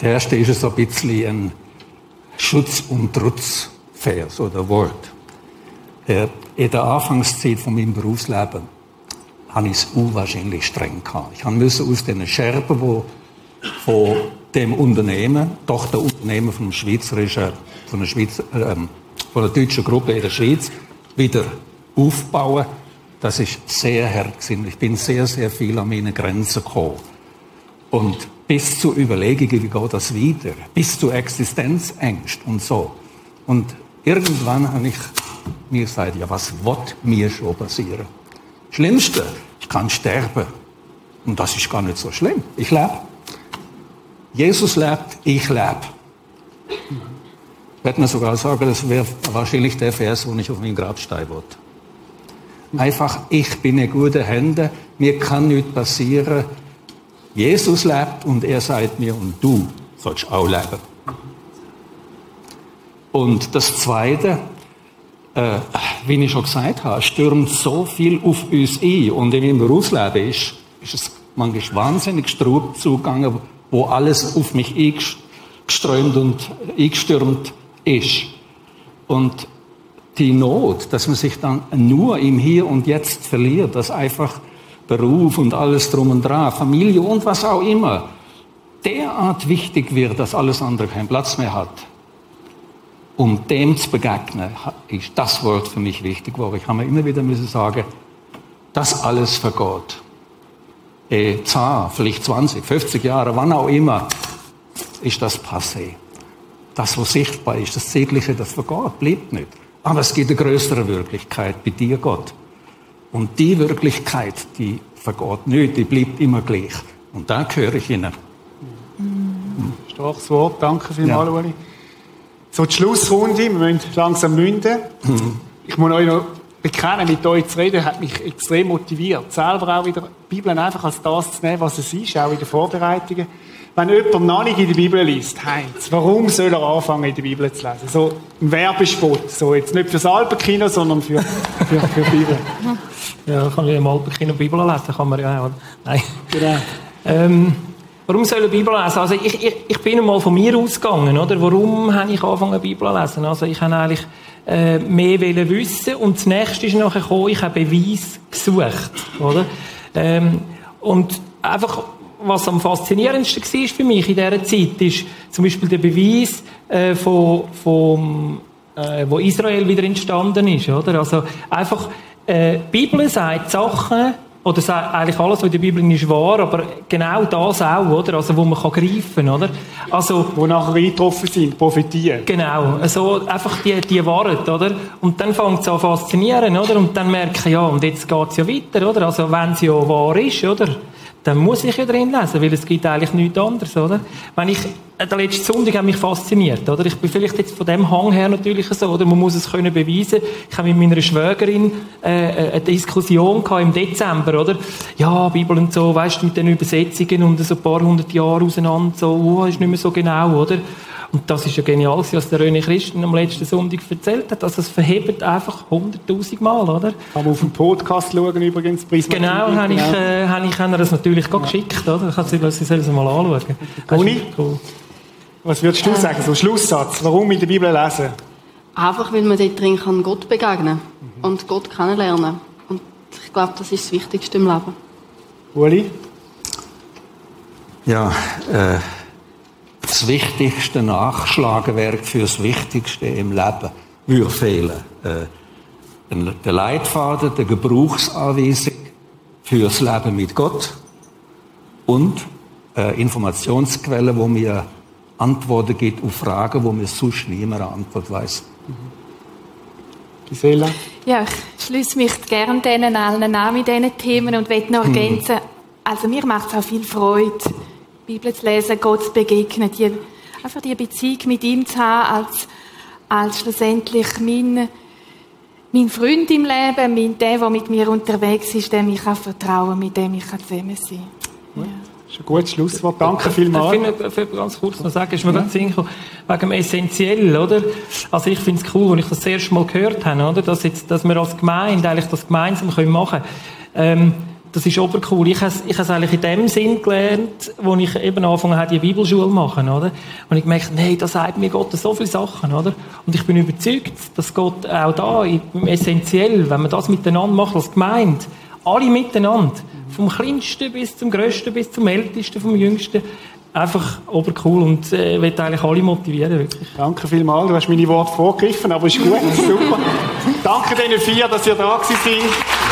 C: der erste ist so ein bisschen ein Schutz- und Trutzvers oder Wort. In der Anfangszeit von meinem Berufsleben habe ich es unwahrscheinlich streng gehabt. Ich musste aus den Scherben, wo von dem Unternehmen, Tochterunternehmen vom Schweizerischen, von der, Schweizer, äh, von der deutschen Gruppe in der Schweiz, wieder aufbauen. Das ist sehr hart gewesen. Ich bin sehr, sehr viel an meine Grenzen gekommen. Und bis zu Überlegungen, wie geht das wieder? Bis zu Existenzängst und so. Und irgendwann habe ich mir gesagt, ja, was wird mir schon passieren? Schlimmste, ich kann sterben. Und das ist gar nicht so schlimm. Ich lebe. Jesus lebt, ich lebe. Ich werde mir sogar sagen, das wäre wahrscheinlich der Vers, wo ich auf meinen Grabstein wollte. Einfach, ich bin in guten Händen, mir kann nichts passieren. Jesus lebt und er sagt mir, und du sollst auch leben. Und das Zweite, äh, wie ich schon gesagt habe, stürmt so viel auf uns ein. Und in meinem Berufsleben ist, ist es manchmal wahnsinnig Strub zugegangen, wo alles auf mich eingeströmt und eingestürmt ist. Und die Not, dass man sich dann nur im Hier und Jetzt verliert, dass einfach Beruf und alles drum und dran, Familie und was auch immer, derart wichtig wird, dass alles andere keinen Platz mehr hat um dem zu begegnen, ist das Wort für mich wichtig geworden. Ich habe mir immer wieder müssen sagen, das alles vergeht. Eh, 10, vielleicht 20, 50 Jahre, wann auch immer, ist das passé. Das, was sichtbar ist, das Zeitliche, das vergeht, bleibt nicht. Aber es gibt eine größere Wirklichkeit bei dir, Gott. Und die Wirklichkeit, die vergeht nicht, die bleibt immer gleich. Und da gehöre ich Ihnen.
A: Starkes Wort, danke vielmals, ja. Uli. So, die Schlussrunde, wir müssen langsam münden. Ich muss euch noch bekennen, mit euch zu reden, hat mich extrem motiviert. Selber auch wieder die Bibel einfach als das zu nehmen, was es ist, auch in den Vorbereitungen. Wenn jemand noch nicht in der Bibel liest, Heinz, warum soll er anfangen, in der Bibel zu lesen? So ein Werbespot, so jetzt nicht fürs Alpenkino, sondern für, für, für die Bibel.
B: Ja, kann ich im Alpenkino Bibel lesen, kann man ja auch. Nein. Genau. Ähm, Warum soll ich Bibel lesen? Also ich, ich, ich bin einmal von mir ausgegangen, oder? Warum habe ich angefangen Bibel zu lesen? Also ich habe eigentlich äh, mehr wissen und das nächste ist nachher gekommen, ich habe Beweis gesucht, oder? Ähm, und einfach, was am faszinierendsten war für mich in dieser Zeit, ist zum Beispiel der Beweis äh, von, von äh, wo Israel wieder entstanden ist, oder? Also einfach, äh, die Bibel sagt Sachen, oder eigentlich alles, was in der Bibel ist, wahr, aber genau das auch, oder? Also, wo man kann greifen, oder? Also.
A: Wo nachher eingetroffen sind, profitieren.
B: Genau. Also, einfach die, die Wahrheit, oder? Und dann fängt es an faszinieren, oder? Und dann merke ich, ja, und jetzt geht es ja weiter, oder? Also, wenn es ja wahr ist, oder? dann muss ich ja drin lesen, weil es gibt eigentlich nichts anderes, oder? Wenn ich, der letzte Sonntag hat mich fasziniert, oder? Ich bin vielleicht jetzt von dem Hang her natürlich so, oder? Man muss es können beweisen. Ich habe mit meiner Schwägerin, äh, äh eine Diskussion gehabt im Dezember, oder? Ja, Bibel und so, weißt du, mit den Übersetzungen und so ein paar hundert Jahre auseinander, so, oh, ist nicht mehr so genau, oder? Und das ist ja genial, was der René Christen am letzten Sonntag erzählt hat. Also es verhebt einfach hunderttausend Mal, oder?
A: Kann man auf dem Podcast schauen übrigens.
B: Prisma genau, habe ich, äh, habe ich das natürlich ja. geschickt, oder? Ich sie, sie sollen es mal anschauen.
A: Conny, cool. Was würdest du äh. sagen, so Schlusssatz, warum in der Bibel lesen?
E: Einfach, weil man dort drin kann Gott begegnen mhm. und Gott kennenlernen. Und ich glaube, das ist das Wichtigste im Leben.
A: Uli?
C: Ja, äh das wichtigste Nachschlagewerk für das Wichtigste im Leben würde fehlen. Äh, der Leitfaden, der Gebrauchsanweisung fürs Leben mit Gott und äh, Informationsquellen, wo mir Antworten gibt auf Fragen, wo mir sonst niemand eine Antwort weiß.
A: Gisela?
D: Ja, ich schließe mich gerne denen allen an mit diesen Themen und möchte noch mhm. ergänzen, also mir macht es auch viel Freude, Bibel zu lesen, Gott zu begegnen, die, einfach die Beziehung mit ihm zu haben, als, als schlussendlich mein, mein Freund im Leben, mein, der, der mit mir unterwegs ist, dem ich kann vertrauen mit dem ich zusammen sein kann.
A: Das ist ein gutes Schlusswort. Danke vielmals.
B: Ich finde, ganz kurz noch sagen, ist mir ja. ganz wegen dem Essentiell, oder? Also ich finde es cool, als ich das, das erste Mal gehört habe, oder? Dass, jetzt, dass wir als Gemeinde eigentlich das gemeinsam machen können. Ähm, das ist obercool. Ich habe ich es eigentlich in dem Sinn gelernt, wo ich eben angefangen habe, die Bibelschule zu machen, oder? Und ich gemerkt, nee, da sagt mir Gott so viele Sachen, oder? Und ich bin überzeugt, dass Gott auch da, essentiell, wenn man das miteinander macht, als Gemeinde, alle miteinander, vom Kleinsten bis zum Größten, bis zum Ältesten, vom Jüngsten, einfach obercool und äh, will eigentlich alle motivieren, wirklich.
A: Danke vielmals, du hast meine Worte vorgegriffen, aber ist gut, super. Danke den vier, dass ihr da gewesen seid.